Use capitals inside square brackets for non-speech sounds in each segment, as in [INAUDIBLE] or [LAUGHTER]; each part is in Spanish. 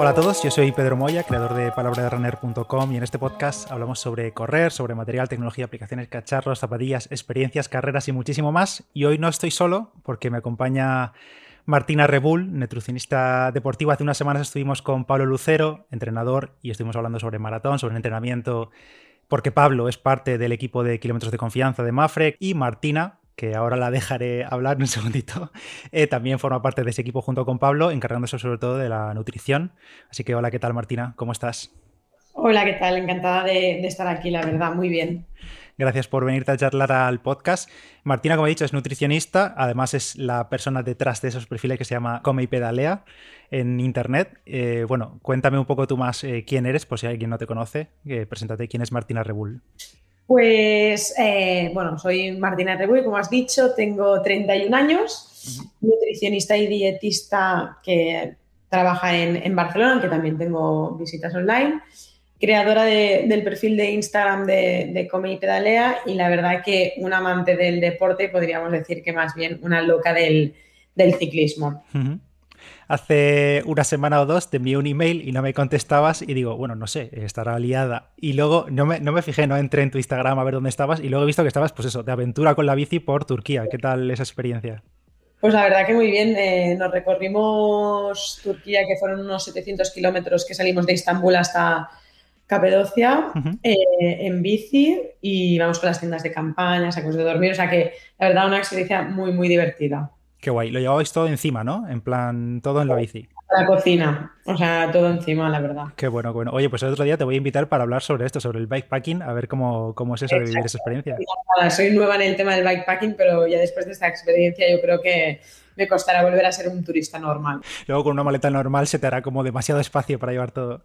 Hola a todos, yo soy Pedro Moya, creador de palabraderunner.com y en este podcast hablamos sobre correr, sobre material, tecnología, aplicaciones, cacharros, zapatillas, experiencias, carreras y muchísimo más. Y hoy no estoy solo porque me acompaña Martina Rebull, nutricionista deportiva. Hace unas semanas estuvimos con Pablo Lucero, entrenador, y estuvimos hablando sobre maratón, sobre entrenamiento, porque Pablo es parte del equipo de kilómetros de confianza de Mafre y Martina, que ahora la dejaré hablar en un [LAUGHS] segundito, eh, también forma parte de ese equipo junto con Pablo, encargándose sobre todo de la nutrición. Así que hola, ¿qué tal Martina? ¿Cómo estás? Hola, ¿qué tal? Encantada de, de estar aquí, la verdad, muy bien. Gracias por venirte a charlar al podcast. Martina, como he dicho, es nutricionista, además es la persona detrás de esos perfiles que se llama Come y Pedalea en Internet. Eh, bueno, cuéntame un poco tú más eh, quién eres, por si alguien no te conoce. Preséntate, ¿quién es Martina Rebull? Pues, eh, bueno, soy Martina Rebull, como has dicho, tengo 31 años, nutricionista y dietista que trabaja en, en Barcelona, aunque también tengo visitas online creadora de, del perfil de Instagram de, de, Come y Pedalea y la verdad que un amante del deporte, podríamos decir que más bien una loca del, del ciclismo. Uh -huh. Hace una semana o dos te envié un email y no me contestabas y digo, bueno, no sé, estará liada. Y luego no me, no me fijé, no entré en tu Instagram a ver dónde estabas y luego he visto que estabas, pues eso, de aventura con la bici por Turquía. ¿Qué tal esa experiencia? Pues la verdad que muy bien. Eh, nos recorrimos Turquía, que fueron unos 700 kilómetros que salimos de Estambul hasta Capadocia uh -huh. eh, en bici y vamos con las tiendas de campaña, sacos de dormir, o sea que la verdad una experiencia muy, muy divertida. Qué guay, lo llevabais todo encima, ¿no? En plan, todo en la bici. La cocina, o sea, todo encima, la verdad. Qué bueno, qué bueno. Oye, pues el otro día te voy a invitar para hablar sobre esto, sobre el bikepacking, a ver cómo, cómo es eso de vivir esa experiencia. Soy nueva en el tema del bikepacking, pero ya después de esta experiencia yo creo que me costará volver a ser un turista normal. Luego con una maleta normal se te hará como demasiado espacio para llevar todo.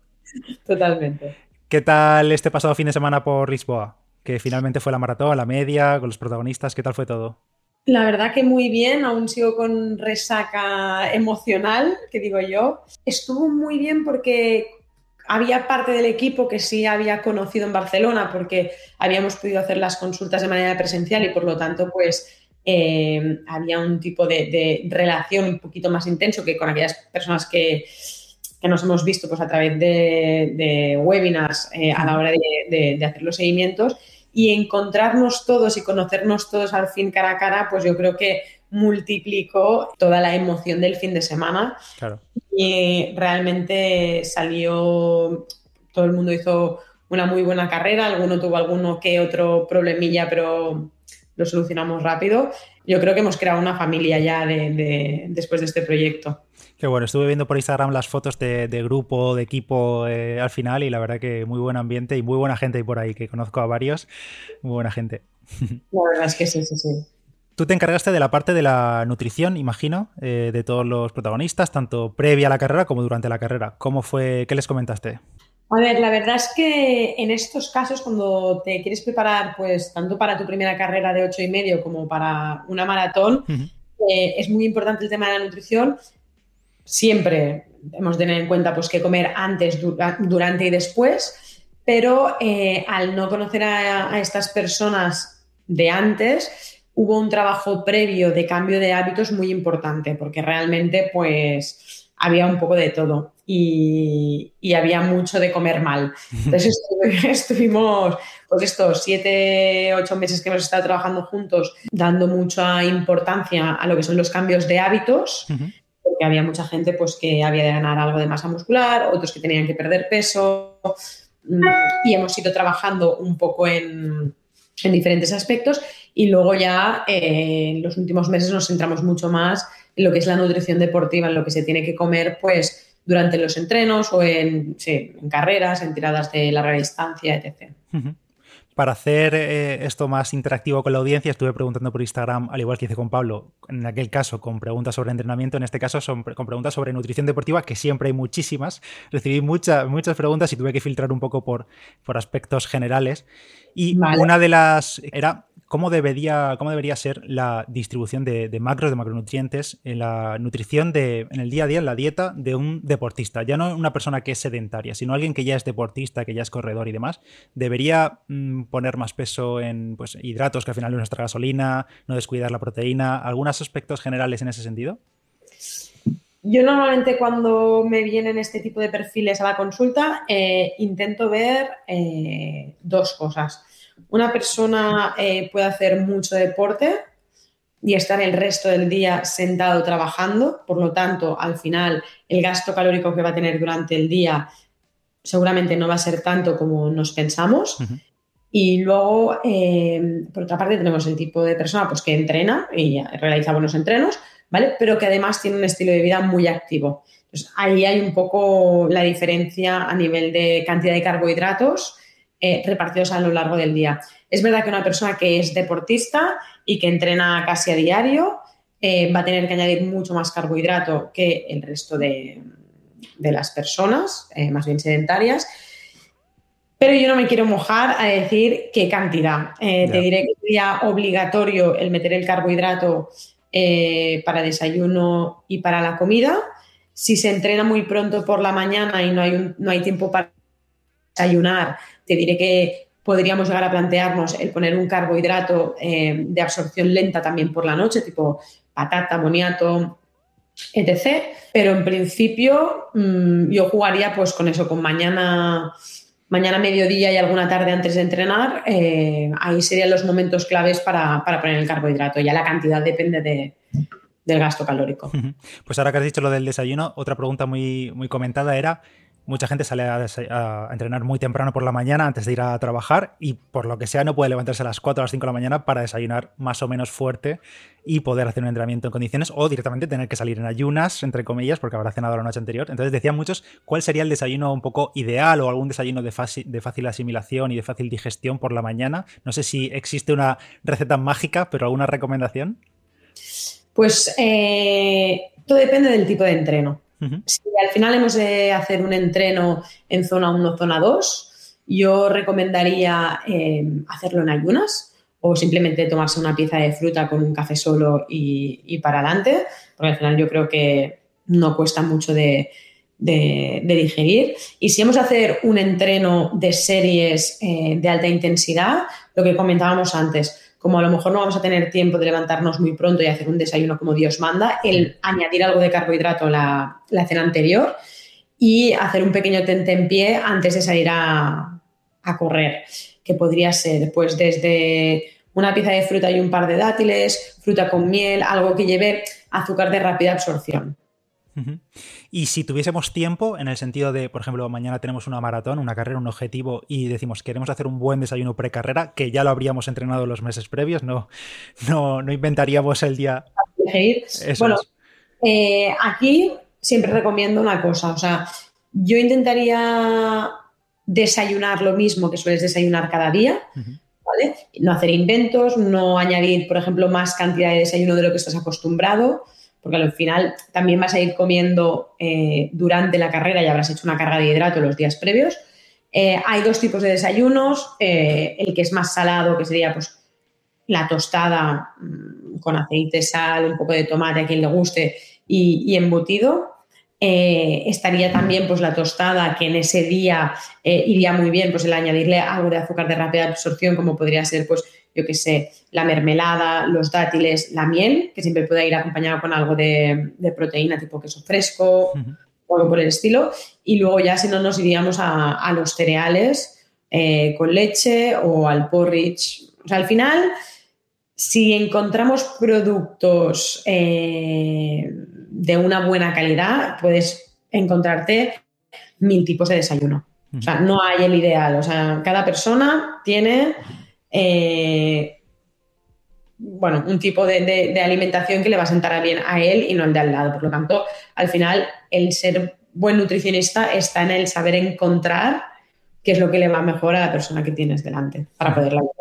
Totalmente. ¿Qué tal este pasado fin de semana por Lisboa? Que finalmente fue la maratón, la media, con los protagonistas, ¿qué tal fue todo? La verdad que muy bien, aún sigo con resaca emocional, que digo yo. Estuvo muy bien porque había parte del equipo que sí había conocido en Barcelona porque habíamos podido hacer las consultas de manera presencial y por lo tanto pues eh, había un tipo de, de, relación un poquito más intenso que con aquellas personas que, que nos hemos visto pues, a través de, de webinars eh, a la hora de, de, hacer los seguimientos y encontrarnos todos y conocernos todos al fin cara a cara, pues yo creo que multiplicó toda la emoción del fin de semana claro. y realmente salió, todo el mundo hizo una muy buena carrera, alguno tuvo alguno que otro problemilla, pero lo solucionamos rápido. Yo creo que hemos creado una familia ya de, de, después de este proyecto. Qué bueno, estuve viendo por Instagram las fotos de, de grupo, de equipo eh, al final y la verdad que muy buen ambiente y muy buena gente ahí por ahí, que conozco a varios, muy buena gente. [LAUGHS] La verdad es que sí, sí, sí. Tú te encargaste de la parte de la nutrición, imagino, eh, de todos los protagonistas, tanto previa a la carrera como durante la carrera. ¿Cómo fue? ¿Qué les comentaste? A ver, la verdad es que en estos casos, cuando te quieres preparar, pues tanto para tu primera carrera de ocho y medio como para una maratón, uh -huh. eh, es muy importante el tema de la nutrición. Siempre hemos de tener en cuenta pues, que comer antes, durante y después, pero eh, al no conocer a, a estas personas de antes, hubo un trabajo previo de cambio de hábitos muy importante, porque realmente pues había un poco de todo y, y había mucho de comer mal. Entonces [LAUGHS] [LAUGHS] estuvimos pues estos siete, ocho meses que hemos estado trabajando juntos, dando mucha importancia a lo que son los cambios de hábitos. Uh -huh porque había mucha gente pues, que había de ganar algo de masa muscular, otros que tenían que perder peso y hemos ido trabajando un poco en, en diferentes aspectos y luego ya eh, en los últimos meses nos centramos mucho más en lo que es la nutrición deportiva, en lo que se tiene que comer pues durante los entrenos o en, carreras, en tiradas de larga distancia, etc. Para hacer eh, esto más interactivo con la audiencia, estuve preguntando por Instagram, al igual que hice con Pablo, en aquel caso con preguntas sobre entrenamiento, en este caso son con preguntas sobre nutrición deportiva, que siempre hay muchísimas. Recibí mucha, muchas preguntas y tuve que filtrar un poco por, por aspectos generales. Y vale. una de las era cómo debería, cómo debería ser la distribución de, macros, de macronutrientes en la nutrición de, en el día a día, en la dieta de un deportista. Ya no una persona que es sedentaria, sino alguien que ya es deportista, que ya es corredor y demás. Debería mmm, poner más peso en pues, hidratos, que al final es nuestra gasolina, no descuidar la proteína. ¿Algunos aspectos generales en ese sentido? yo normalmente cuando me vienen este tipo de perfiles a la consulta, eh, intento ver eh, dos cosas. Una persona eh, puede hacer mucho deporte y estar el resto del día sentado trabajando, por lo tanto, al final, el gasto calórico que va a tener durante el día seguramente no va a ser tanto como nos pensamos. Y luego, por otra parte, tenemos el tipo de persona pues, que entrena y realiza buenos entrenos, ¿vale? Pero que además tiene un estilo de vida muy activo. ahí hay un poco la diferencia a nivel de cantidad de carbohidratos eh, repartidos a lo largo del día. Es verdad que una persona que es deportista y que entrena casi a diario eh, va a tener que añadir mucho más carbohidrato que el resto de, las personas, eh, más bien sedentarias. Pero yo no me quiero mojar a decir qué cantidad. Te diré que sería obligatorio el meter el carbohidrato para desayuno y para la comida. Si se entrena muy pronto por la mañana y no hay, no hay tiempo para desayunar, te diré que podríamos llegar a plantearnos el poner un carbohidrato eh, de absorción lenta también por la noche, tipo patata, boniato, etc. Pero en principio mm, yo jugaría pues con eso, con mañana mañana mediodía y alguna tarde antes de entrenar, eh, ahí serían los momentos claves para, poner el carbohidrato. Ya la cantidad depende del gasto calórico. [LAUGHS] Pues ahora que has dicho lo del desayuno, otra pregunta muy, muy comentada era Mucha gente sale a, entrenar muy temprano por la mañana antes de ir a trabajar y por lo que sea no puede levantarse a las 4 o las 5 de la mañana para desayunar más o menos fuerte y poder hacer un entrenamiento en condiciones o directamente tener que salir en ayunas, entre comillas, porque habrá cenado la noche anterior. Entonces decían muchos cuál sería el desayuno un poco ideal o algún desayuno de, de fácil asimilación y de fácil digestión por la mañana. No sé si existe una receta mágica, pero alguna recomendación. Pues eh, todo depende del tipo de entreno. Si al final hemos de hacer un entreno en zona 1, zona 2, yo recomendaría em, hacerlo en ayunas o simplemente tomarse una pieza de fruta con un café solo y, para adelante, porque al final yo creo que no cuesta mucho de, digerir. Y si hemos de hacer un entreno de series eh, de alta intensidad, lo que comentábamos antes, como a lo mejor no vamos a tener tiempo de levantarnos muy pronto y hacer un desayuno como Dios manda, el añadir algo de carbohidrato la, la cena anterior y hacer un pequeño tente en pie antes de salir a, a correr, que podría ser pues desde una pieza de fruta y un par de dátiles, fruta con miel, algo que lleve azúcar de rápida absorción. Y si tuviésemos tiempo, en el sentido de, por ejemplo, mañana tenemos una maratón, una carrera, un objetivo, y decimos queremos hacer un buen desayuno precarrera, que ya lo habríamos entrenado los meses previos, no, [LAUGHS] no, inventaríamos el día. bueno, eh, aquí siempre recomiendo una cosa, o sea, yo intentaría desayunar lo mismo que sueles desayunar cada día, ¿vale? No hacer inventos, no añadir, por ejemplo, más cantidad de desayuno de lo que estás acostumbrado porque al final también vas a ir comiendo eh, durante la carrera y habrás hecho una carga de hidrato los días previos. Eh, hay dos tipos de desayunos, eh, el que es más salado, que sería pues la tostada mm, con aceite, sal, un poco de tomate a quien le guste y, embutido. estaría también pues la tostada que en ese día iría muy bien pues el añadirle algo de azúcar de rápida absorción como podría ser pues yo qué sé, la mermelada, los dátiles, la miel, que siempre puede ir acompañado con algo de, proteína tipo queso fresco o algo por el estilo. Y luego ya si no nos iríamos a, los cereales eh, con leche o al porridge. O sea, al final, si encontramos productos eh, de una buena calidad, puedes encontrarte mil tipos de desayuno. O sea, no hay el ideal. O sea, cada persona tiene eh, bueno, un tipo de, alimentación que le va a sentar bien a él y no al de al lado. Por lo tanto, al final, el ser buen nutricionista está en el saber encontrar qué es lo que le va mejor a la persona que tienes delante para poderla ayudar.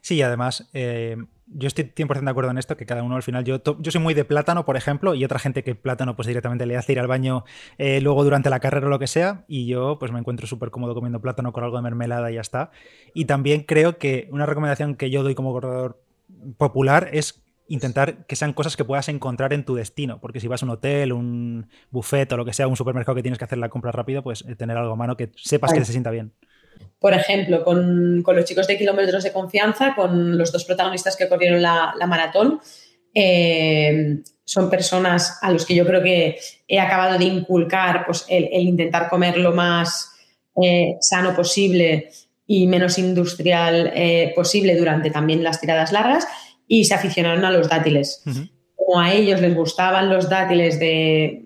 Sí, además, eh, yo estoy 100% de acuerdo en esto, que cada uno al final, yo, yo soy muy de plátano, por ejemplo, y otra gente que plátano pues directamente le hace ir al baño eh, luego durante la carrera o lo que sea, y yo pues me encuentro súper cómodo comiendo plátano con algo de mermelada y ya está. Y también creo que una recomendación que yo doy como corredor popular es intentar que sean cosas que puedas encontrar en tu destino, porque si vas a un hotel, un buffet o lo que sea, un supermercado que tienes que hacer la compra rápido, pues eh, tener algo a mano que sepas que se sienta bien por ejemplo, con, los chicos de kilómetros de confianza, con los dos protagonistas que corrieron la, maratón, eh, son personas a los que yo creo que he acabado de inculcar pues, el, intentar comer lo más eh, sano posible y menos industrial eh, posible durante también las tiradas largas y se aficionaron a los dátiles. Como a ellos les gustaban los dátiles de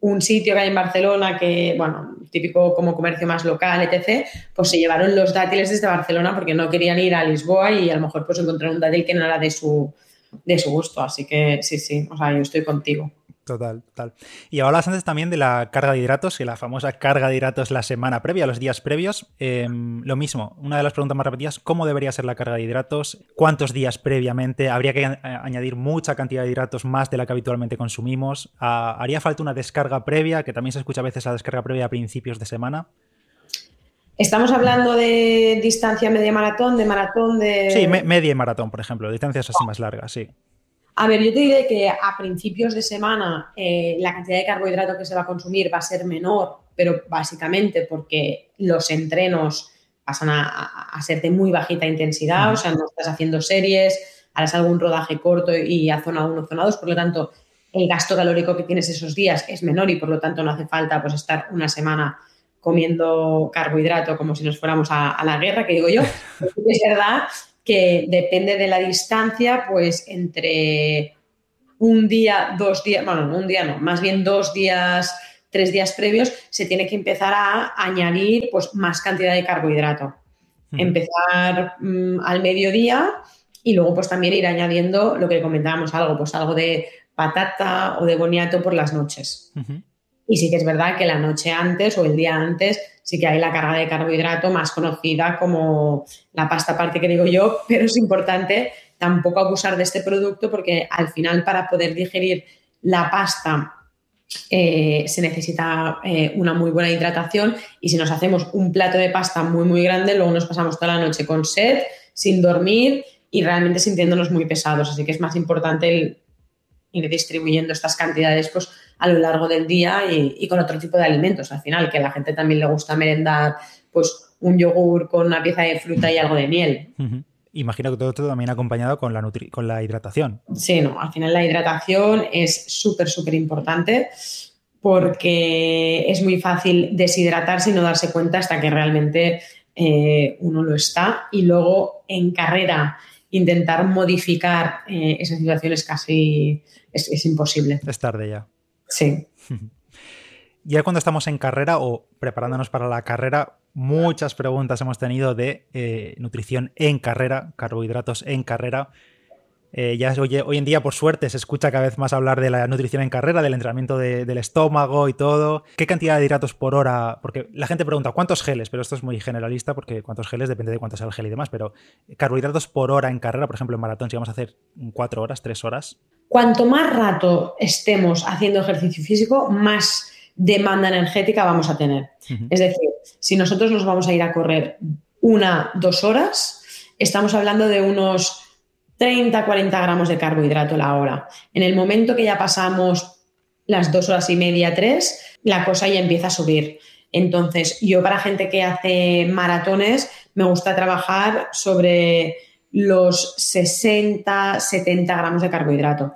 un sitio que hay en Barcelona que, bueno, típico como comercio más local, etc., pues se llevaron los dátiles desde Barcelona porque no querían ir a Lisboa y a lo mejor pues encontraron un dátil que no era de su, de su gusto. Así que sí, sí, o sea, yo estoy contigo. Total, total. Y hablabas antes también de la carga de hidratos, y la famosa carga de hidratos la semana previa, los días previos. Em, lo mismo, una de las preguntas más repetidas, ¿cómo debería ser la carga de hidratos? ¿Cuántos días previamente? ¿Habría que añadir mucha cantidad de hidratos más de la que habitualmente consumimos? Ah, ¿Haría falta una descarga previa? Que también se escucha a veces la descarga previa a principios de semana. Estamos hablando de distancia media maratón, de maratón de... Sí, media maratón, por ejemplo, distancias así más largas, sí. A ver, yo te diré que a principios de semana eh, la cantidad de carbohidrato que se va a consumir va a ser menor, pero básicamente porque los entrenos pasan a, ser de muy bajita intensidad, o sea, no estás haciendo series, harás algún rodaje corto y a zona 1, zona 2, por lo tanto, el gasto calórico que tienes esos días es menor y por lo tanto no hace falta pues estar una semana comiendo carbohidrato como si nos fuéramos a, la guerra, que digo yo. [LAUGHS] es verdad que depende de la distancia, pues entre un día, dos días, bueno, un día no, más bien dos días, tres días previos, se tiene que empezar a añadir pues más cantidad de carbohidrato. Empezar mm, al mediodía y luego pues también ir añadiendo lo que comentábamos, algo, pues algo de patata o de boniato por las noches. Y sí que es verdad que la noche antes o el día antes sí que hay la carga de carbohidrato más conocida como la pasta aparte que digo yo, [LAUGHS] pero es importante tampoco abusar de este producto porque al final para poder digerir la pasta eh, se necesita eh, una muy buena hidratación y si nos hacemos un plato de pasta muy muy grande, luego nos pasamos toda la noche con sed, sin dormir y realmente sintiéndonos muy pesados. Así que es más importante ir distribuyendo estas cantidades pues, a lo largo del día y, con otro tipo de alimentos. Al final, que a la gente también le gusta merendar pues un yogur con una pieza de fruta y algo de miel. Imagino que todo esto también acompañado con la, con la hidratación. Sí, no, al final la hidratación es súper, súper importante porque es muy fácil deshidratarse y no darse cuenta hasta que realmente eh, uno lo está. Y luego en carrera intentar modificar eh, esas situaciones casi es, es imposible. Es tarde ya. Sí. [LAUGHS] Ya cuando estamos en carrera o preparándonos para la carrera, muchas preguntas hemos tenido de eh, nutrición en carrera, carbohidratos en carrera. Eh, ya hoy, hoy, en día, por suerte, se escucha cada vez más hablar de la nutrición en carrera, del entrenamiento del estómago y todo. ¿Qué cantidad de hidratos por hora? Porque la gente pregunta, ¿cuántos geles? Pero esto es muy generalista porque cuántos geles depende de cuánto sea el gel y demás. Pero carbohidratos por hora en carrera, por ejemplo, en maratón, si vamos a hacer cuatro horas, tres horas. Cuanto más rato estemos haciendo ejercicio físico, más demanda energética vamos a tener. Es decir, si nosotros nos vamos a ir a correr una, dos horas, estamos hablando de unos 30, 40 gramos de carbohidrato la hora. En el momento que ya pasamos las dos horas y media, tres, la cosa ya empieza a subir. Entonces, yo para gente que hace maratones, me gusta trabajar sobre los 60, 70 gramos de carbohidrato.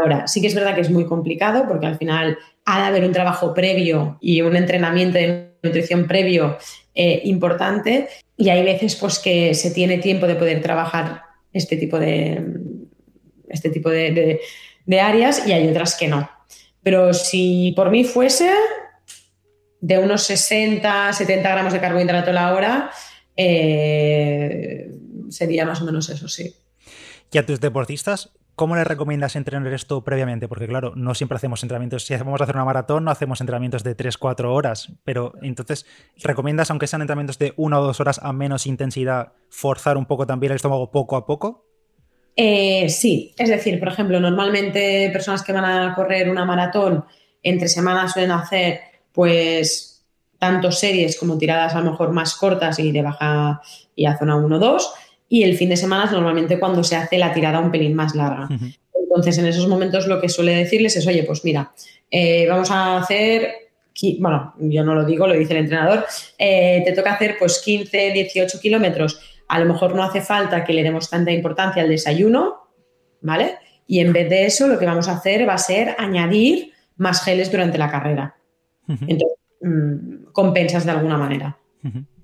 Ahora, sí que es verdad que es muy complicado porque al final ha de haber un trabajo previo y un entrenamiento de nutrición previo eh, importante y hay veces pues que se tiene tiempo de poder trabajar este tipo de, este tipo de, áreas y hay otras que no. Pero si por mí fuese de unos 60, 70 gramos de carbohidrato la hora, eh, sería más o menos eso, sí. ¿Y a tus deportistas ¿Cómo les recomiendas entrenar esto previamente? Porque claro, no siempre hacemos entrenamientos, si vamos a hacer una maratón no hacemos entrenamientos de 3-4 horas, pero entonces, ¿recomiendas, aunque sean entrenamientos de una o dos horas a menos intensidad, forzar un poco también el estómago poco a poco? Eh, sí, es decir, por ejemplo, normalmente personas que van a correr una maratón entre semanas suelen hacer pues tanto series como tiradas a lo mejor más cortas y de baja y a zona 1-2 y el fin de semana es normalmente cuando se hace la tirada un pelín más larga. Entonces, en esos momentos lo que suele decirles es, oye, pues mira, eh, vamos a hacer, bueno, yo no lo digo, lo dice el entrenador, eh, te toca hacer pues 15, 18 kilómetros. A lo mejor no hace falta que le demos tanta importancia al desayuno, ¿vale? Y en vez de eso, lo que vamos a hacer va a ser añadir más geles durante la carrera. Entonces, mm, compensas de alguna manera.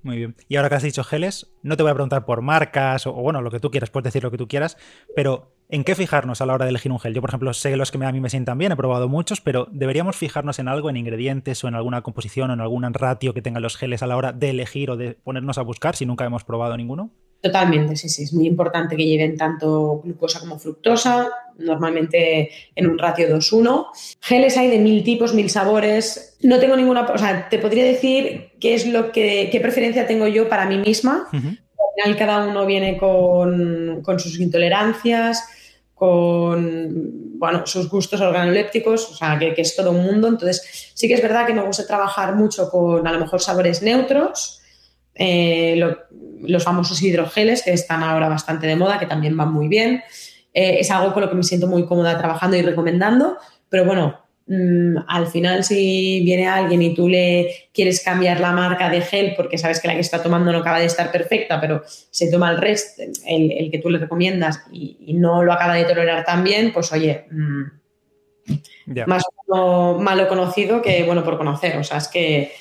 Muy bien. Y ahora que has dicho geles, no te voy a preguntar por marcas o, bueno, lo que tú quieras, puedes decir lo que tú quieras, pero ¿en qué fijarnos a la hora de elegir un gel? Yo, por ejemplo, sé los que a mí me sientan bien, he probado muchos, pero ¿deberíamos fijarnos en algo, en ingredientes o en alguna composición o en algún ratio que tengan los geles a la hora de elegir o de ponernos a buscar si nunca hemos probado ninguno? Totalmente, sí, sí. Es muy importante que lleven tanto glucosa como fructosa, normalmente en un ratio 2-1. Geles hay de mil tipos, mil sabores. No tengo ninguna, o sea, te podría decir qué es lo que, qué preferencia tengo yo para mí misma. Al final cada uno viene con, sus intolerancias, con bueno, sus gustos organolépticos, o sea, que, que, es todo un mundo. Entonces, sí que es verdad que me gusta trabajar mucho con a lo mejor sabores neutros eh, los famosos hidrogeles que están ahora bastante de moda, que también van muy bien. Eh, es algo con lo que me siento muy cómoda trabajando y recomendando, pero bueno, mm, al final si viene alguien y tú le quieres cambiar la marca de gel porque sabes que la que está tomando no acaba de estar perfecta, pero se toma el resto, el, que tú le recomiendas y, no lo acaba de tolerar tan bien, pues oye, mm, más malo conocido que bueno por conocer. O sea, es que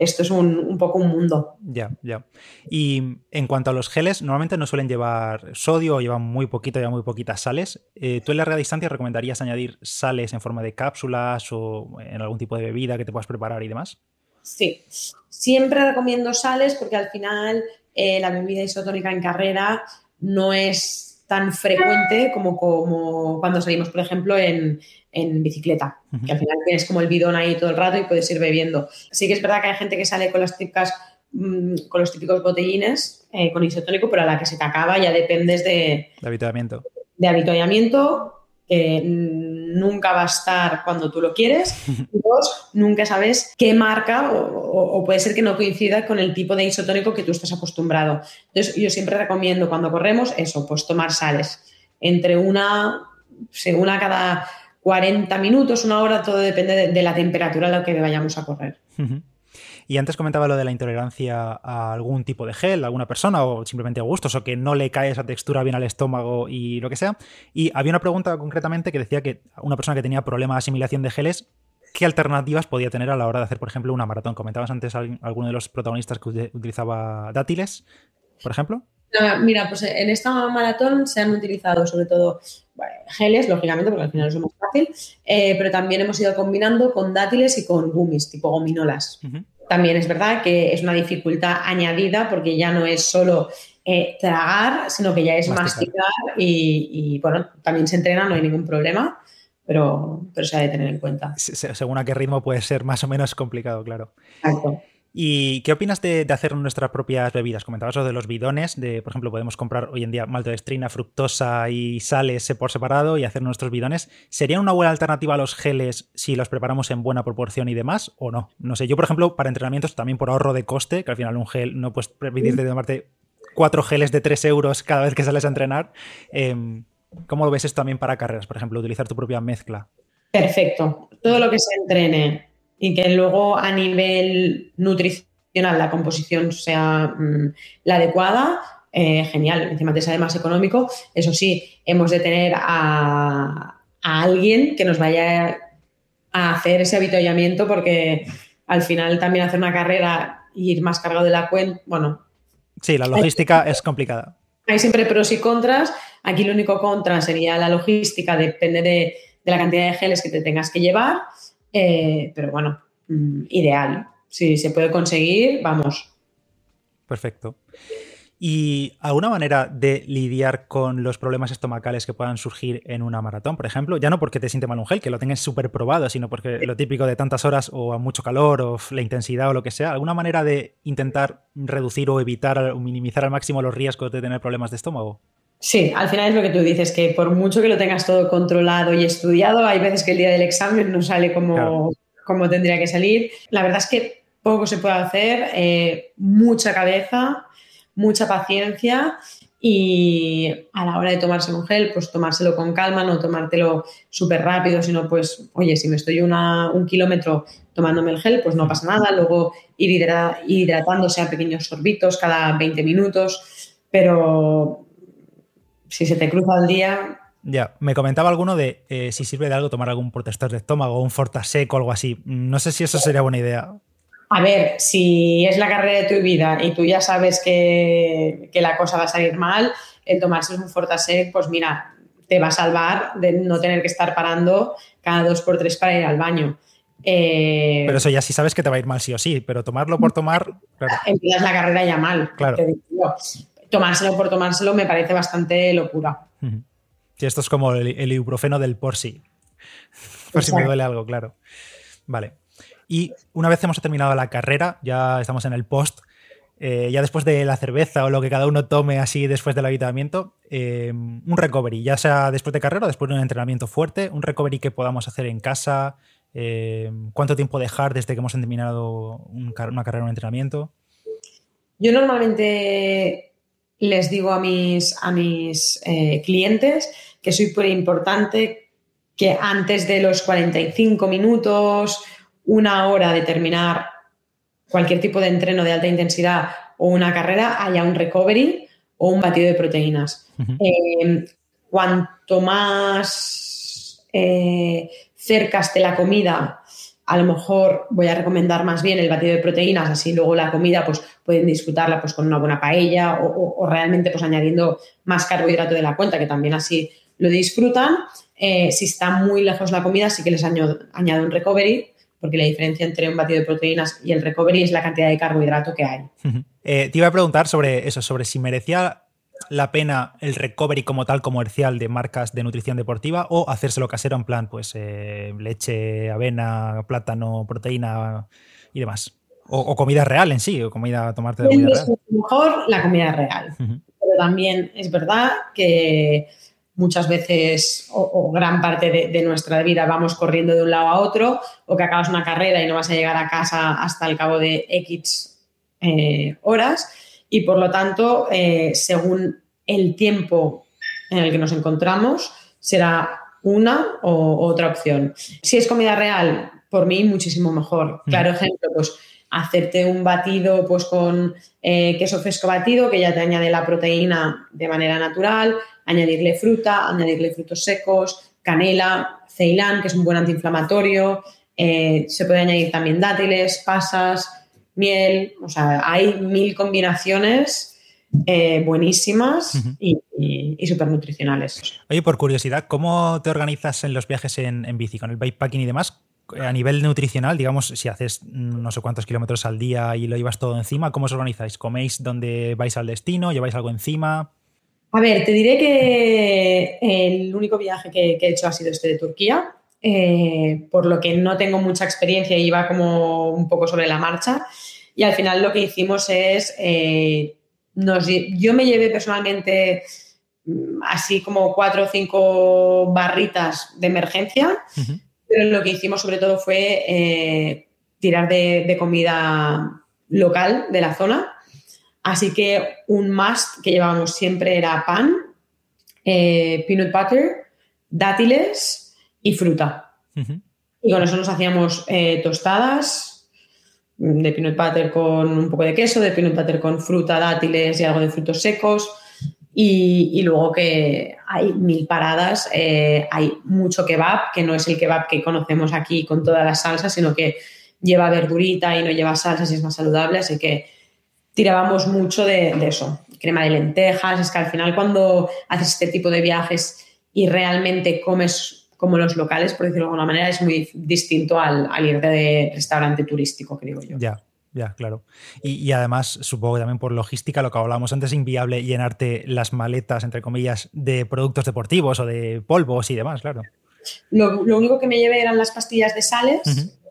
esto es un, poco un mundo. Ya, ya. Y en cuanto a los geles, normalmente no suelen llevar sodio o llevan muy poquito, llevan muy poquitas sales. Eh, ¿Tú en larga distancia recomendarías añadir sales en forma de cápsulas o en algún tipo de bebida que te puedas preparar y demás? Sí, siempre recomiendo sales porque al final eh, la bebida isotónica en carrera no es tan frecuente como, como cuando salimos, por ejemplo, en, en bicicleta, que al final tienes como el bidón ahí todo el rato y puedes ir bebiendo. Sí que es verdad que hay gente que sale con las típicas mm, con los típicos botellines eh, con isotónico, pero a la que se te acaba ya dependes de... De habituamiento. De habituamiento, que nunca va a estar cuando tú lo quieres. [LAUGHS] Y dos, nunca sabes qué marca o, o, puede ser que no coincida con el tipo de isotónico que tú estás acostumbrado. Entonces, yo siempre recomiendo cuando corremos eso, pues tomar sales. Entre una, según a cada 40 minutos, una hora, todo depende de, la temperatura a la que vayamos a correr. Y antes comentaba lo de la intolerancia a algún tipo de gel, a alguna persona o simplemente a gustos o que no le cae esa textura bien al estómago y lo que sea. Y había una pregunta concretamente que decía que una persona que tenía problema de asimilación de geles, ¿qué alternativas podía tener a la hora de hacer, por ejemplo, una maratón? Comentabas antes alguno de los protagonistas que utilizaba dátiles, por ejemplo. Mira, pues en esta maratón se han utilizado sobre todo geles, lógicamente, porque al final es más fácil, eh, pero también hemos ido combinando con dátiles y con gummies, tipo gominolas. También es verdad que es una dificultad añadida porque ya no es solo eh, tragar, sino que ya es masticar, y, bueno, también se entrena, no hay ningún problema. Pero, pero se ha de tener en cuenta. Según a qué ritmo puede ser más o menos complicado, claro. Exacto. ¿Y qué opinas de, hacer nuestras propias bebidas? Comentabas lo de los bidones, de, por ejemplo, podemos comprar hoy en día maltodextrina, fructosa y sales por separado y hacer nuestros bidones. ¿Sería una buena alternativa a los geles si los preparamos en buena proporción y demás o no? No sé, yo por ejemplo, para entrenamientos también por ahorro de coste, que al final un gel no puedes permitir de tomarte cuatro geles de 3 euros cada vez que sales a entrenar. Em, ¿Cómo lo ves esto también para carreras, por ejemplo, utilizar tu propia mezcla? Perfecto. Todo lo que se entrene y que luego a nivel nutricional la composición sea mm, la adecuada, eh, genial, encima te sale más económico. Eso sí, hemos de tener a, alguien que nos vaya a hacer ese habituallamiento porque al final también hacer una carrera y ir más cargado de la cuenta, bueno. Sí, la logística es complicada. Hay siempre pros y contras. Aquí lo único contra sería la logística, depende de, de la cantidad de geles que te tengas que llevar. Eh, pero bueno, mm, ideal. Si se puede conseguir, vamos. Perfecto. ¿Y alguna manera de lidiar con los problemas estomacales que puedan surgir en una maratón, por ejemplo? Ya no porque te siente mal un gel, que lo tengas súper probado, sino porque lo típico de tantas horas o a mucho calor o la intensidad o lo que sea. ¿Alguna manera de intentar reducir o evitar o minimizar al máximo los riesgos de tener problemas de estómago? Sí, al final es lo que tú dices, que por mucho que lo tengas todo controlado y estudiado, hay veces que el día del examen no sale como, como tendría que salir. La verdad es que poco se puede hacer, eh, mucha cabeza, mucha paciencia y a la hora de tomarse un gel, pues tomárselo con calma, no tomártelo súper rápido, sino pues, oye, si me estoy un kilómetro tomándome el gel, pues no pasa nada, luego ir hidratándose a pequeños sorbitos cada 20 minutos, pero si se te cruza el día, Ya, me comentaba alguno de eh, si sirve de algo tomar algún protector de estómago, un Fortasec o algo así. No sé si eso sería buena idea. A ver, si es la carrera de tu vida y tú ya sabes que, la cosa va a salir mal, el tomarse un Fortasec, pues mira, te va a salvar de no tener que estar parando cada dos por tres para ir al baño. Eh, pero eso ya sí sabes que te va a ir mal sí o sí, pero tomarlo por tomar. [LAUGHS] Empiezas la carrera ya mal. Claro. Tomárselo por tomárselo me parece bastante locura. Sí, esto es como el, ibuprofeno del por sí. [LAUGHS] Por si me duele algo, claro. Vale. Y una vez hemos terminado la carrera, ya estamos en el post, eh, ya después de la cerveza o lo que cada uno tome así después del habitamiento, eh, un recovery, ya sea después de carrera o después de un entrenamiento fuerte, un recovery que podamos hacer en casa, eh, cuánto tiempo dejar desde que hemos terminado una carrera o un entrenamiento. Yo normalmente les digo a mis, a mis clientes que es súper importante que antes de los 45 minutos, una hora de terminar cualquier tipo de entreno de alta intensidad o una carrera, haya un recovery o un batido de proteínas. Eh, cuanto más eh, cerca esté la comida, a lo mejor voy a recomendar más bien el batido de proteínas, así luego la comida pues pueden disfrutarla pues con una buena paella o, realmente pues añadiendo más carbohidrato de la cuenta, que también así lo disfrutan. Eh, si está muy lejos la comida, sí que les añado, añado un recovery porque la diferencia entre un batido de proteínas y el recovery es la cantidad de carbohidrato que hay. Eh, te iba a preguntar sobre eso, sobre si merecía la pena el recovery como tal comercial de marcas de nutrición deportiva o hacérselo casero en plan, pues eh, leche, avena, plátano, proteína y demás. O, comida real en sí, o comida tomarte de comida real. Mejor la comida real. Pero también es verdad que muchas veces o, gran parte de, nuestra vida vamos corriendo de un lado a otro o que acabas una carrera y no vas a llegar a casa hasta el cabo de X eh, horas y por lo tanto, eh, según el tiempo en el que nos encontramos, será una o otra opción. Si es comida real, por mí muchísimo mejor. Claro ejemplo, pues hacerte un batido pues con eh, queso fresco batido que ya te añade la proteína de manera natural, añadirle fruta, añadirle frutos secos, canela, ceilán, que es un buen antiinflamatorio, eh, se puede añadir también dátiles, pasas, miel, o sea, hay mil combinaciones eh, buenísimas y, súper nutricionales. Oye, por curiosidad, ¿cómo te organizas en los viajes en, en bici, con el bikepacking y demás? a nivel nutricional, digamos, si haces no sé cuántos kilómetros al día y lo llevas todo encima, ¿cómo os organizáis? ¿Coméis donde vais al destino? ¿Lleváis algo encima? A ver, te diré que el único viaje que, he hecho ha sido este de Turquía, eh, por lo que no tengo mucha experiencia y iba como un poco sobre la marcha. Y al final lo que hicimos es, eh, yo me llevé personalmente mm, así como cuatro o cinco barritas de emergencia, pero lo que hicimos sobre todo fue eh, tirar de comida local de la zona Así que un must que llevábamos siempre era pan, peanut butter, dátiles y fruta. Y con eso nos hacíamos eh, tostadas de peanut butter con un poco de queso, de peanut butter con fruta, dátiles y algo de frutos secos. Y, luego que hay mil paradas, eh, hay mucho kebab, que no es el kebab que conocemos aquí con todas las salsas, sino que lleva verdurita y no lleva salsas y es más saludable. Así que tirábamos mucho de, eso, crema de lentejas, es que al final cuando haces este tipo de viajes y realmente comes como los locales, por decirlo de alguna manera, es muy distinto al, ir de restaurante turístico, creo yo. Ya. Ya, claro. Y, además, supongo que también por logística, lo que hablábamos antes, es inviable llenarte las maletas, entre comillas, de productos deportivos o de polvos y demás, claro. Lo, único que me llevé eran las pastillas de sales.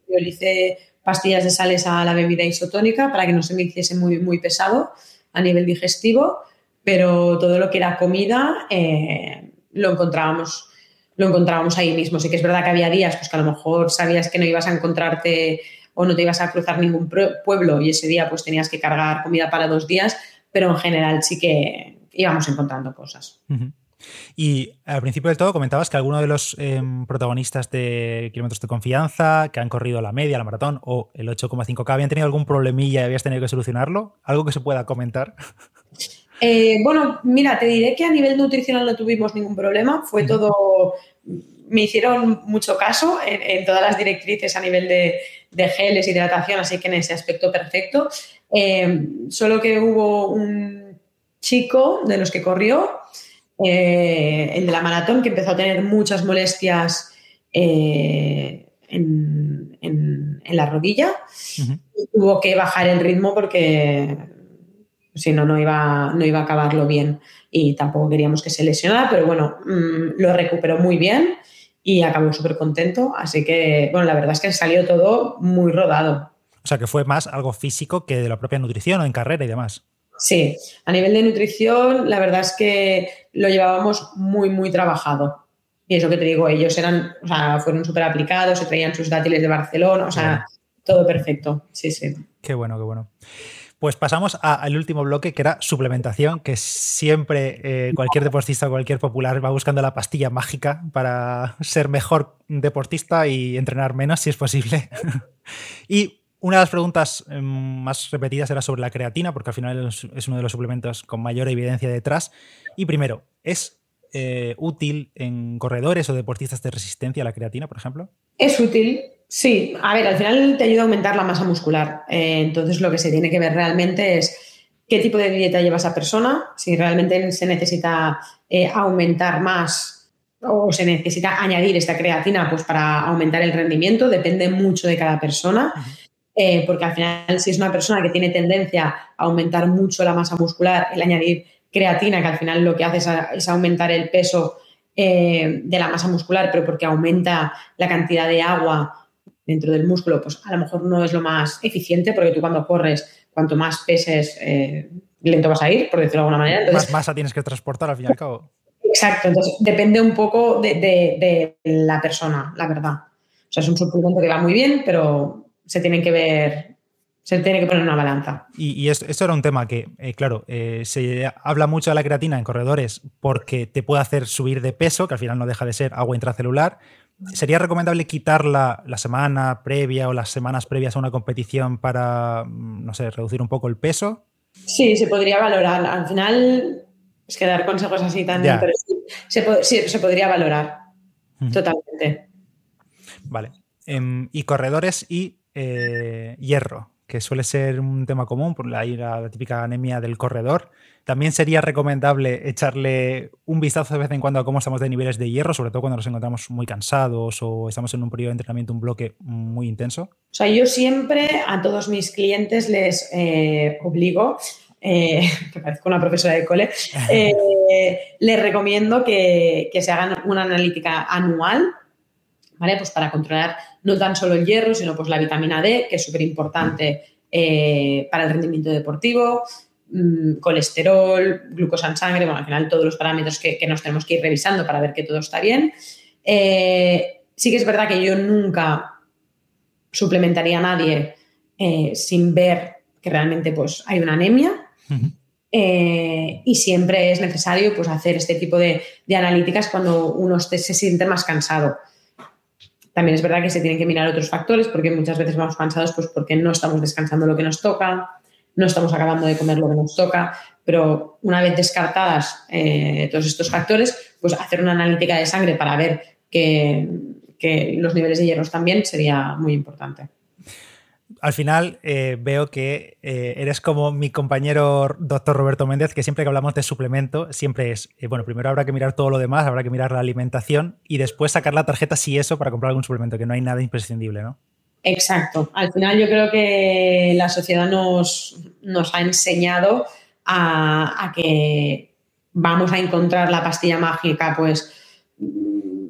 Yo le hice pastillas de sales a la bebida isotónica para que no se me hiciese muy, muy pesado a nivel digestivo, pero todo lo que era comida eh, lo encontrábamos lo encontrábamos ahí mismo. Sí que es verdad que había días pues, que a lo mejor sabías que no ibas a encontrarte o no te ibas a cruzar ningún pueblo y ese día pues tenías que cargar comida para dos días, pero en general sí que íbamos encontrando cosas. Y al principio del todo comentabas que algunos de los em, protagonistas de Kilómetros de Confianza, que han corrido la media, la maratón o el 8,5K, habían tenido algún problemilla y habías tenido que solucionarlo. ¿Algo que se pueda comentar? Eh, bueno, mira, te diré que a nivel nutricional no tuvimos ningún problema, fue todo, me hicieron mucho caso en, todas las directrices a nivel de, geles, hidratación, así que en ese aspecto perfecto. Eh, solo que hubo un chico de los que corrió, eh, el de la maratón, que empezó a tener muchas molestias en, la rodilla. Y tuvo que bajar el ritmo porque si no, no iba, no iba a acabarlo bien. Y tampoco queríamos que se lesionara, pero bueno, mm, lo recuperó muy bien y acabó súper contento. Así que, bueno, la verdad es que salió todo muy rodado. O sea, que fue más algo físico que de la propia nutrición o en carrera y demás. Sí, a nivel de nutrición, la verdad es que lo llevábamos muy, muy trabajado. Y eso que te digo, ellos eran, o sea, fueron súper aplicados, se traían sus dátiles de Barcelona, o sea, todo perfecto. Sí, sí. Qué bueno, qué bueno. Pues pasamos al último bloque, que era suplementación, que siempre eh, cualquier deportista o cualquier popular va buscando la pastilla mágica para ser mejor deportista y entrenar menos, si es posible. [LAUGHS] y una de las preguntas em, más repetidas era sobre la creatina, porque al final es uno de los suplementos con mayor evidencia detrás. Y primero, ¿es eh, útil en corredores o deportistas de resistencia la creatina, por ejemplo? Es útil, Sí, a ver, al final te ayuda a aumentar la masa muscular. Eh, entonces lo que se tiene que ver realmente es qué tipo de dieta lleva esa persona, si realmente se necesita eh, aumentar más o se necesita añadir esta creatina pues para aumentar el rendimiento, depende mucho de cada persona. Eh, porque al final, si es una persona que tiene tendencia a aumentar mucho la masa muscular, el añadir creatina, que al final lo que hace es, aumentar el peso de la masa muscular, pero porque aumenta la cantidad de agua dentro del músculo, pues a lo mejor no es lo más eficiente, porque tú cuando corres, cuanto más peses, eh, lento vas a ir, por decirlo de alguna manera. más masa tienes que transportar al fin y al cabo. [LAUGHS] Exacto, entonces depende un poco de, la persona, la verdad. O sea, es un suplemento que va muy bien, pero se tienen que ver se tiene que poner una balanza. Y, esto, era un tema que, eh, claro, eh, se habla mucho de la creatina en corredores porque te puede hacer subir de peso, que al final no deja de ser agua intracelular, ¿Sería recomendable quitarla la semana previa o las semanas previas a una competición para, mm, no sé, reducir un poco el peso? Sí, se podría valorar. Al final, es que dar consejos así tan se, sí, se podría valorar. Totalmente. Vale. Em, y corredores y eh, hierro, que suele ser un tema común, por la, la típica anemia del corredor. También sería recomendable echarle un vistazo de vez en cuando a cómo estamos de niveles de hierro, sobre todo cuando nos encontramos muy cansados o estamos en un periodo de entrenamiento, un bloque muy intenso. O sea, yo siempre a todos mis clientes les eh, obligo eh, [LAUGHS] que parezco una profesora de cole, [LAUGHS] eh, les recomiendo que, se hagan una analítica anual, ¿vale? Pues para controlar no tan solo el hierro, sino pues la vitamina D, que es súper importante para el rendimiento deportivo, Mm, colesterol, glucosa en sangre, bueno, al final todos los parámetros que, nos tenemos que ir revisando para ver que todo está bien. Eh, sí que es verdad que yo nunca suplementaría a nadie eh, sin ver que realmente pues, hay una anemia. Eh, y siempre es necesario pues, hacer este tipo de, analíticas cuando uno se siente más cansado. También es verdad que se tienen que mirar otros factores porque muchas veces vamos cansados pues, porque no estamos descansando lo que nos toca, no estamos acabando de comer lo que nos toca, pero una vez descartadas eh, todos estos factores, pues hacer una analítica de sangre para ver que, los niveles de hierro también sería muy importante. Al final eh, veo que eh, eres como mi compañero doctor Roberto Méndez, que siempre que hablamos de suplemento, siempre es, bueno, primero habrá que mirar todo lo demás, habrá que mirar la alimentación y después sacar la tarjeta si eso para comprar algún suplemento, que no hay nada imprescindible, ¿no? Exacto. Al final yo creo que la sociedad nos, ha enseñado a, que vamos a encontrar la pastilla mágica pues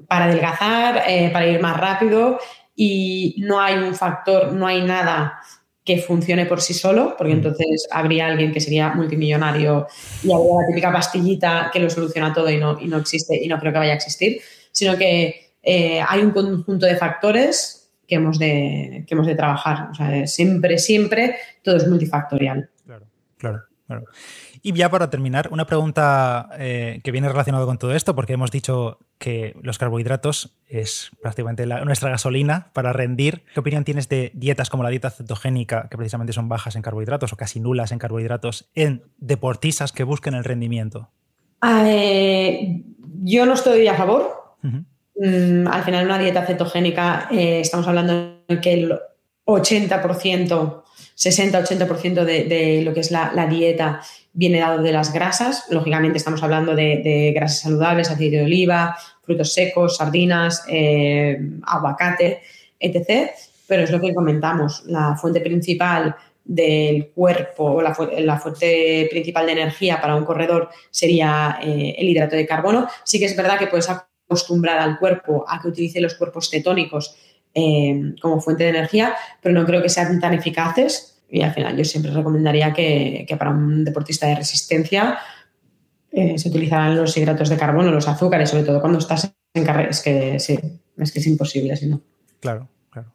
para adelgazar, eh, para ir más rápido y no hay un factor, no hay nada que funcione por sí solo, porque entonces habría alguien que sería multimillonario y habría la típica pastillita que lo soluciona todo y no, y no existe y no creo que vaya a existir, sino que eh, hay un conjunto de factores que hemos de, hemos de trabajar. O sea, siempre, siempre todo es multifactorial. Claro, claro. Y ya para terminar, una pregunta eh, que viene relacionada con todo esto, porque hemos dicho que los carbohidratos es prácticamente nuestra gasolina para rendir. ¿Qué opinión tienes de dietas como la dieta cetogénica, que precisamente son bajas en carbohidratos o casi nulas en carbohidratos, en deportistas que busquen el rendimiento? Eh, yo no estoy a favor. Mm, al final, una dieta cetogénica, eh, estamos hablando de que el 80%, 60-80% de, lo que es la, dieta viene dado de las grasas. Lógicamente estamos hablando de, grasas saludables, aceite de oliva, frutos secos, sardinas, eh, aguacate, etc. Pero es lo que comentamos, la fuente principal del cuerpo o la, fuente principal de energía para un corredor sería eh, el hidrato de carbono. Sí que es verdad que puedes acostumbrar al cuerpo a que utilice los cuerpos cetónicos eh, como fuente de energía, pero no creo que sean tan eficaces. Y al final yo siempre recomendaría que, para un deportista de resistencia eh, se utilizaran los hidratos de carbono, los azúcares, sobre todo cuando estás en carrera. Es que es que es imposible, si no. Claro, claro.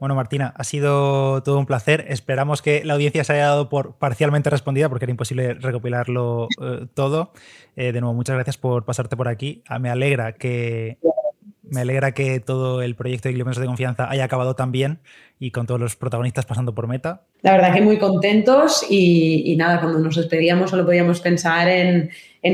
Bueno, Martina, ha sido todo un placer. Esperamos que la audiencia se haya dado por parcialmente respondida porque era imposible recopilarlo eh, todo. de nuevo, muchas gracias por pasarte por aquí. Ah, me alegra que me alegra que todo el proyecto de kilómetros de confianza haya acabado tan bien y con todos los protagonistas pasando por meta. La verdad que muy contentos y, nada, cuando nos despedíamos solo podíamos pensar en,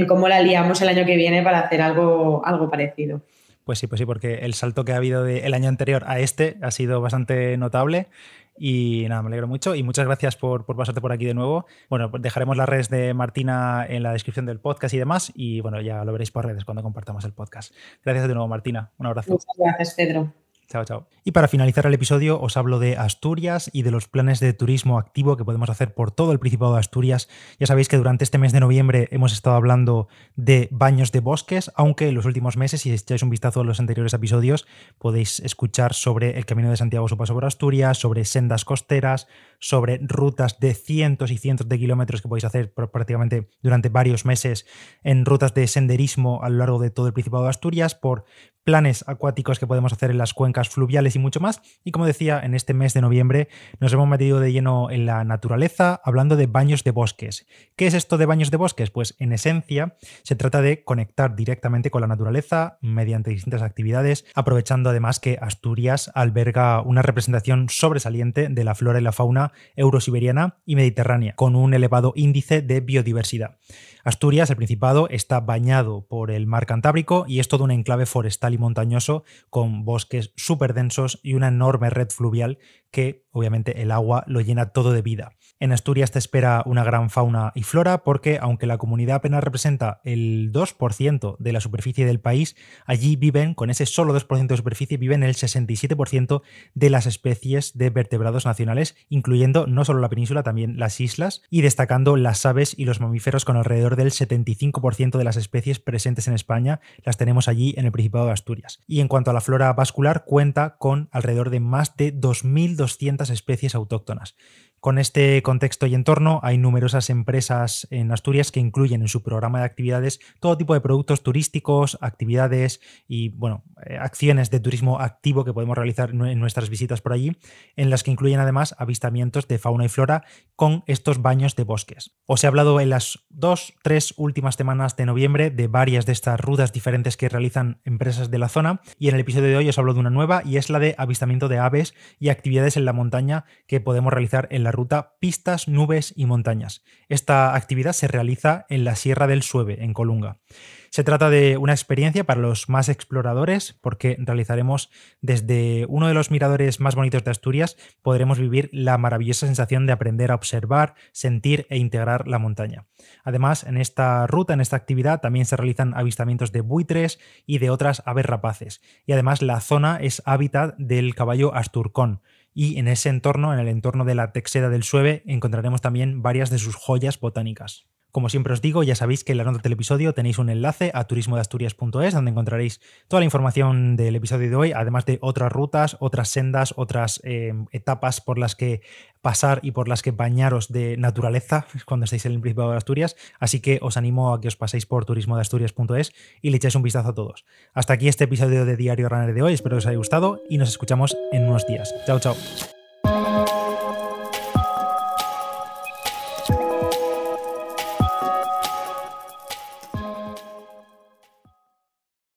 cómo la liamos el año que viene para hacer algo, algo parecido. Pues sí, pues sí, porque el salto que ha habido del año anterior a este ha sido bastante notable y nada, me alegro mucho y muchas gracias por, pasarte por aquí de nuevo. Bueno, pues dejaremos las redes de Martina en la descripción del podcast y demás. Y bueno, ya lo veréis por redes cuando compartamos el podcast. Gracias de nuevo, Martina. Un abrazo. Muchas gracias, Pedro. Chao, chao. Y para finalizar el episodio os hablo de Asturias y de los planes de turismo activo que podemos hacer por todo el Principado de Asturias. Ya sabéis que durante este mes de noviembre hemos estado hablando de baños de bosques, aunque en los últimos meses, si echáis un vistazo a los anteriores episodios, podéis escuchar sobre el Camino de Santiago, su paso por Asturias, sobre sendas costeras, sobre rutas de cientos y cientos de kilómetros que podéis hacer prácticamente durante varios meses en rutas de senderismo a lo largo de todo el Principado de Asturias, por planes acuáticos que podemos hacer en las cuencas fluviales y mucho más. Y como decía, en este mes de noviembre nos hemos metido de lleno en la naturaleza hablando de baños de bosques. ¿Qué es esto de baños de bosques? Pues en esencia se trata de conectar directamente con la naturaleza mediante distintas actividades, aprovechando además que Asturias alberga una representación sobresaliente de la flora y la fauna eurosiberiana y mediterránea, con un elevado índice de biodiversidad. Asturias, el Principado, está bañado por el mar Cantábrico y es todo un enclave forestal montañoso con bosques súper densos y una enorme red fluvial que obviamente el agua lo llena todo de vida. En Asturias te espera una gran fauna y flora porque aunque la comunidad apenas representa el 2% de la superficie del país, allí viven, con ese solo 2% de superficie, viven el 67% de las especies de vertebrados nacionales, incluyendo no solo la península, también las islas, y destacando las aves y los mamíferos con alrededor del 75% de las especies presentes en España, las tenemos allí en el Principado de Asturias. Y en cuanto a la flora vascular, cuenta con alrededor de más de 2.000 200 especies autóctonas. Con este contexto y entorno, hay numerosas empresas en Asturias que incluyen en su programa de actividades todo tipo de productos turísticos, actividades y bueno, eh, acciones de turismo activo que podemos realizar en nuestras visitas por allí, en las que incluyen además avistamientos de fauna y flora con estos baños de bosques. Os he hablado en las dos, tres últimas semanas de noviembre de varias de estas rutas diferentes que realizan empresas de la zona y en el episodio de hoy os hablo de una nueva y es la de avistamiento de aves y actividades en la montaña que podemos realizar en la ruta Pistas, Nubes y Montañas. Esta actividad se realiza en la Sierra del Sueve, en Colunga. Se trata de una experiencia para los más exploradores porque realizaremos desde uno de los miradores más bonitos de Asturias, podremos vivir la maravillosa sensación de aprender a observar, sentir e integrar la montaña. Además, en esta ruta, en esta actividad, también se realizan avistamientos de buitres y de otras aves rapaces. Y además la zona es hábitat del caballo asturcón y en ese entorno, en el entorno de la Texeda del Sueve, encontraremos también varias de sus joyas botánicas. Como siempre os digo, ya sabéis que en la nota del episodio tenéis un enlace a turismodeasturias.es donde encontraréis toda la información del episodio de hoy, además de otras rutas, otras sendas, otras eh, etapas por las que pasar y por las que bañaros de naturaleza [LAUGHS] cuando estéis en el Principado de Asturias. Así que os animo a que os paséis por turismodeasturias.es y le echéis un vistazo a todos. Hasta aquí este episodio de Diario Runner de hoy, espero que os haya gustado y nos escuchamos en unos días. Chao, chao.